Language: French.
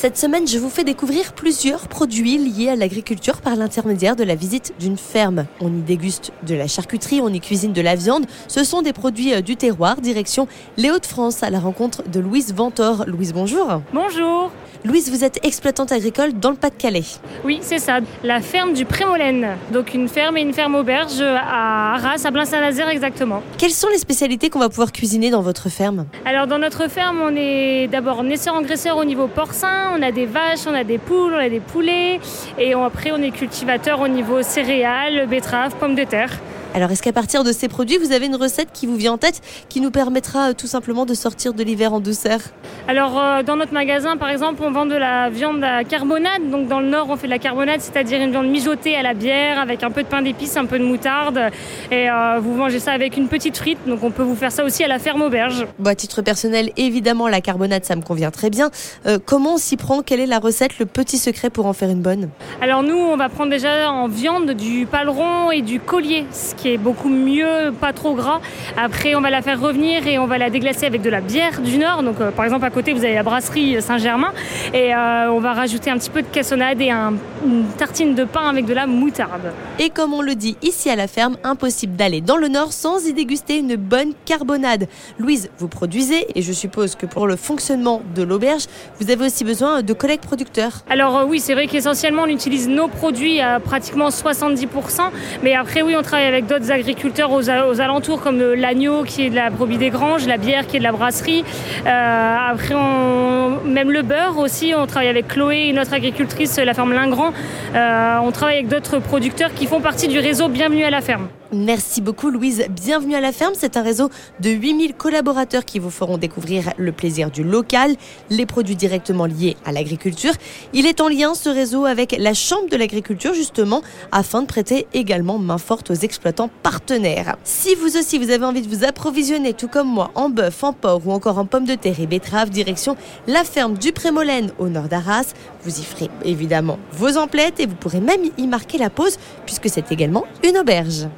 Cette semaine, je vous fais découvrir plusieurs produits liés à l'agriculture par l'intermédiaire de la visite d'une ferme. On y déguste de la charcuterie, on y cuisine de la viande. Ce sont des produits euh, du terroir, direction les Hauts-de-France, à la rencontre de Louise Ventor. Louise, bonjour. Bonjour. Louise, vous êtes exploitante agricole dans le Pas-de-Calais. Oui, c'est ça, la ferme du Prémolène. Donc une ferme et une ferme auberge à Arras, à Blain-Saint-Nazaire exactement. Quelles sont les spécialités qu'on va pouvoir cuisiner dans votre ferme? Alors dans notre ferme, on est d'abord naisseur-engraisseur au niveau porcin, on a des vaches, on a des poules, on a des poulets, et après on est cultivateur au niveau céréales, betteraves, pommes de terre. Alors, est-ce qu'à partir de ces produits, vous avez une recette qui vous vient en tête qui nous permettra euh, tout simplement de sortir de l'hiver en douceur? Alors, euh, dans notre magasin, par exemple, on vend de la viande à carbonade. Donc, dans le Nord, on fait de la carbonade, c'est-à-dire une viande mijotée à la bière avec un peu de pain d'épices, un peu de moutarde. Et euh, vous mangez ça avec une petite frite. Donc, on peut vous faire ça aussi à la ferme auberge. Bon, à titre personnel, évidemment, la carbonade, ça me convient très bien. comment on s'y prend? Quelle est la recette, le petit secret pour en faire une bonne? Alors, nous, on va prendre déjà en viande du paleron et du collier, qui est beaucoup mieux, pas trop gras. Après, on va la faire revenir et on va la déglacer avec de la bière du Nord. Donc, euh, par exemple, à côté, vous avez la brasserie Saint-Germain. Et euh, on va rajouter un petit peu de cassonade et un, une tartine de pain avec de la moutarde. Et comme on le dit ici à la ferme, impossible d'aller dans le Nord sans y déguster une bonne carbonade. Louise, vous produisez et je suppose que pour le fonctionnement de l'auberge, vous avez aussi besoin de collègues producteurs. Alors euh, oui, c'est vrai qu'essentiellement on utilise nos produits à pratiquement 70%, mais après oui, on travaille avec d'autres agriculteurs aux, alentours comme l'agneau qui est de la brebis des granges, la bière qui est de la brasserie. Euh, après, même le beurre aussi, on travaille avec Chloé, notre agricultrice, la ferme Lingrand. Euh, on travaille avec d'autres producteurs qui font partie du réseau Bienvenue à la ferme. Merci beaucoup Louise. Bienvenue à la ferme. C'est un réseau de 8000 collaborateurs qui vous feront découvrir le plaisir du local, les produits directement liés à l'agriculture. Il est en lien ce réseau avec la Chambre de l'agriculture justement afin de prêter également main forte aux exploitants partenaires. Si vous aussi vous avez envie de vous approvisionner tout comme moi en bœuf, en porc ou encore en pommes de terre et betteraves, direction la ferme du Prémolène au nord d'Arras. Vous y ferez évidemment vos emplettes et vous pourrez même y marquer la pause puisque c'est également une auberge.